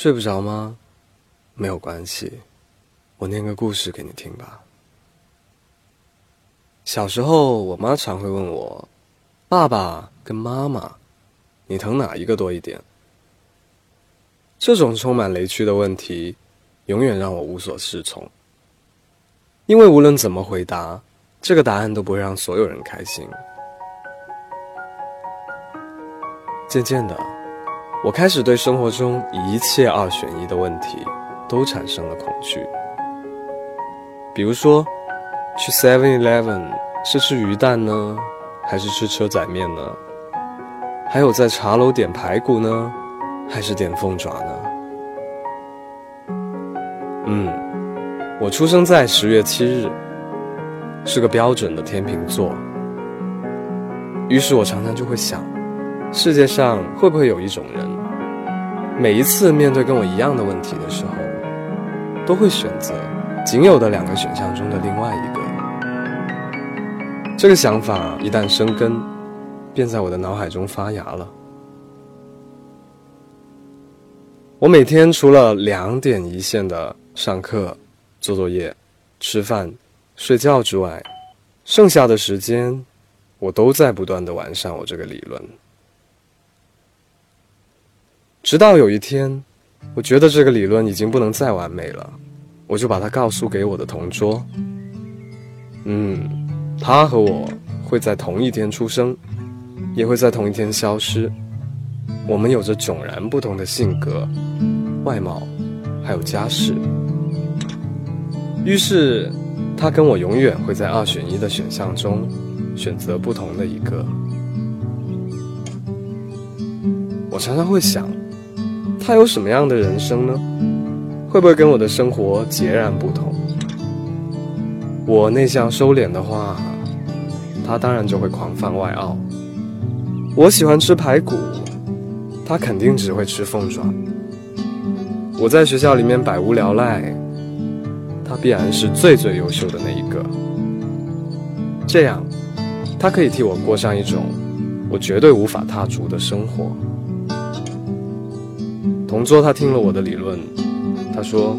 睡不着吗？没有关系，我念个故事给你听吧。小时候，我妈常会问我：“爸爸跟妈妈，你疼哪一个多一点？”这种充满雷区的问题，永远让我无所适从。因为无论怎么回答，这个答案都不会让所有人开心。渐渐的，我开始对生活中一切二选一的问题都产生了恐惧。比如说，去 Seven Eleven 是吃鱼蛋呢，还是吃车仔面呢？还有在茶楼点排骨呢，还是点凤爪呢？嗯，我出生在十月七日，是个标准的天秤座。于是我常常就会想。世界上会不会有一种人，每一次面对跟我一样的问题的时候，都会选择仅有的两个选项中的另外一个？这个想法一旦生根，便在我的脑海中发芽了。我每天除了两点一线的上课、做作业、吃饭、睡觉之外，剩下的时间，我都在不断的完善我这个理论。直到有一天，我觉得这个理论已经不能再完美了，我就把它告诉给我的同桌。嗯，他和我会在同一天出生，也会在同一天消失。我们有着迥然不同的性格、外貌，还有家世。于是，他跟我永远会在二选一的选项中选择不同的一个。我常常会想。他有什么样的人生呢？会不会跟我的生活截然不同？我内向收敛的话，他当然就会狂放外傲。我喜欢吃排骨，他肯定只会吃凤爪。我在学校里面百无聊赖，他必然是最最优秀的那一个。这样，他可以替我过上一种我绝对无法踏足的生活。同桌他听了我的理论，他说：“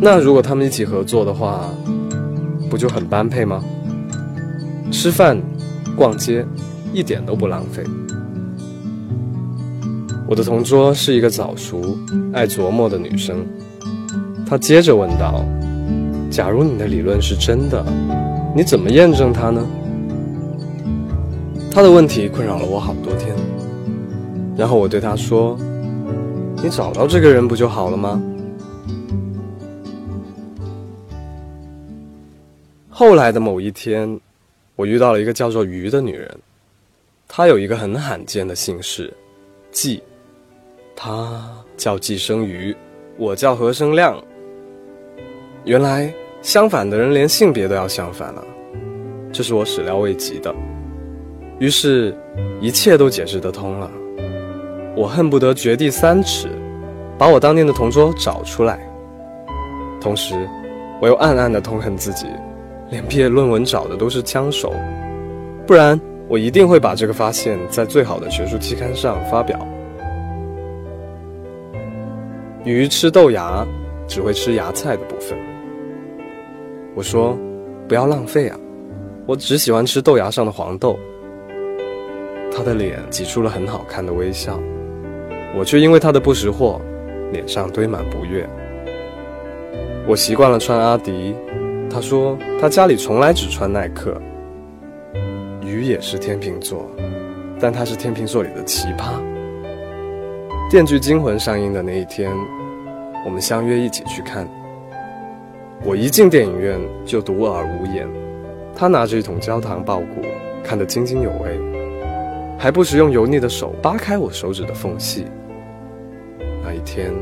那如果他们一起合作的话，不就很般配吗？吃饭、逛街，一点都不浪费。”我的同桌是一个早熟、爱琢磨的女生，她接着问道：“假如你的理论是真的，你怎么验证它呢？”她的问题困扰了我好多天，然后我对她说。你找到这个人不就好了吗？后来的某一天，我遇到了一个叫做鱼的女人，她有一个很罕见的姓氏，季，她叫季生瑜，我叫何生亮。原来相反的人连性别都要相反了，这是我始料未及的。于是，一切都解释得通了。我恨不得掘地三尺，把我当年的同桌找出来。同时，我又暗暗的痛恨自己，连毕业论文找的都是枪手，不然我一定会把这个发现，在最好的学术期刊上发表。鱼吃豆芽，只会吃芽菜的部分。我说，不要浪费啊，我只喜欢吃豆芽上的黄豆。他的脸挤出了很好看的微笑。我却因为他的不识货，脸上堆满不悦。我习惯了穿阿迪，他说他家里从来只穿耐克。鱼也是天秤座，但他是天秤座里的奇葩。《电锯惊魂》上映的那一天，我们相约一起去看。我一进电影院就独耳无言，他拿着一桶焦糖爆谷，看得津津有味。还不时用油腻的手扒开我手指的缝隙。一天，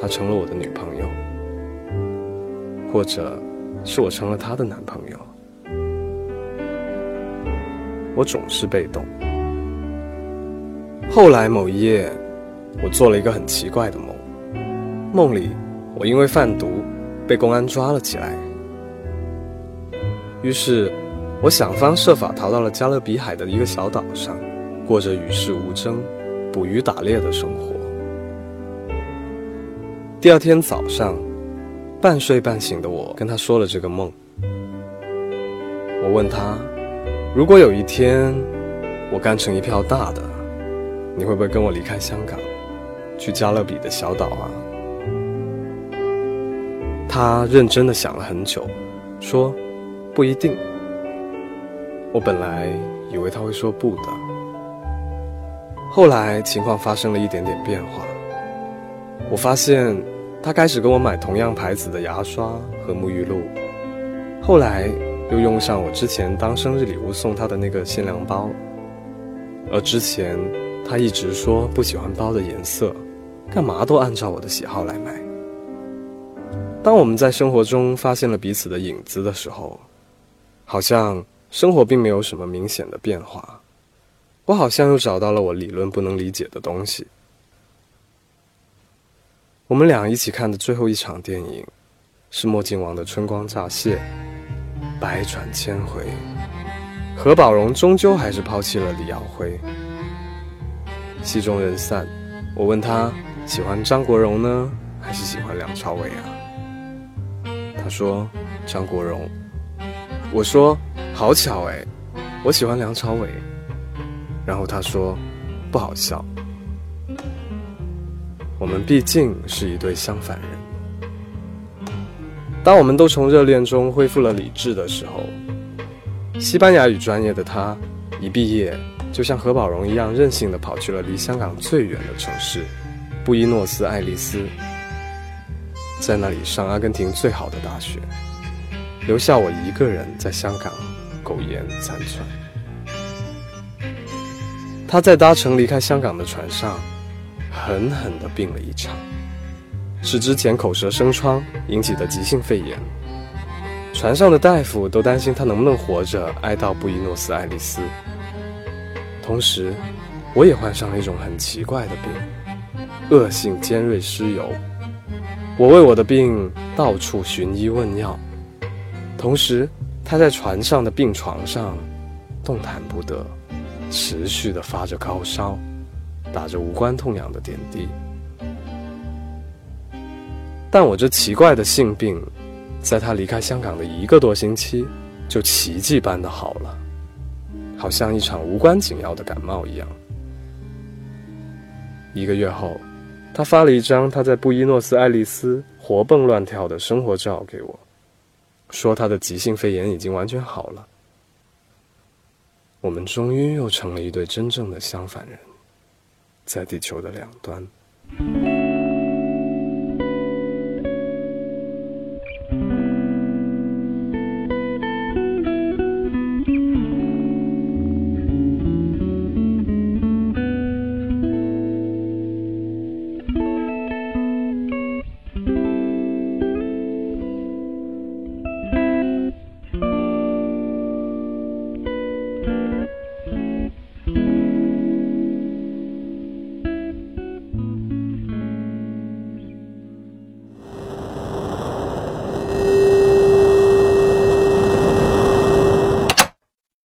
她成了我的女朋友，或者是我成了她的男朋友。我总是被动。后来某一夜，我做了一个很奇怪的梦，梦里我因为贩毒被公安抓了起来，于是。我想方设法逃到了加勒比海的一个小岛上，过着与世无争、捕鱼打猎的生活。第二天早上，半睡半醒的我跟他说了这个梦。我问他，如果有一天我干成一票大的，你会不会跟我离开香港，去加勒比的小岛啊？他认真的想了很久，说不一定。我本来以为他会说不的，后来情况发生了一点点变化。我发现他开始跟我买同样牌子的牙刷和沐浴露，后来又用上我之前当生日礼物送他的那个限量包。而之前他一直说不喜欢包的颜色，干嘛都按照我的喜好来买。当我们在生活中发现了彼此的影子的时候，好像。生活并没有什么明显的变化，我好像又找到了我理论不能理解的东西。我们俩一起看的最后一场电影，是墨镜王的《春光乍泄》，百转千回，何宝荣终究还是抛弃了李耀辉。戏中人散，我问他喜欢张国荣呢，还是喜欢梁朝伟啊？他说张国荣。我说。好巧哎，我喜欢梁朝伟。然后他说：“不好笑。”我们毕竟是一对相反人。当我们都从热恋中恢复了理智的时候，西班牙语专业的他一毕业，就像何宝荣一样任性的跑去了离香港最远的城市——布宜诺斯艾利斯，在那里上阿根廷最好的大学，留下我一个人在香港。苟延残喘。他在搭乘离开香港的船上，狠狠地病了一场，是之前口舌生疮引起的急性肺炎。船上的大夫都担心他能不能活着挨到布宜诺斯艾利斯。同时，我也患上了一种很奇怪的病——恶性尖锐湿疣。我为我的病到处寻医问药，同时。他在船上的病床上动弹不得，持续的发着高烧，打着无关痛痒的点滴。但我这奇怪的性病，在他离开香港的一个多星期，就奇迹般的好了，好像一场无关紧要的感冒一样。一个月后，他发了一张他在布宜诺斯艾利斯活蹦乱跳的生活照给我。说他的急性肺炎已经完全好了，我们终于又成了一对真正的相反人，在地球的两端。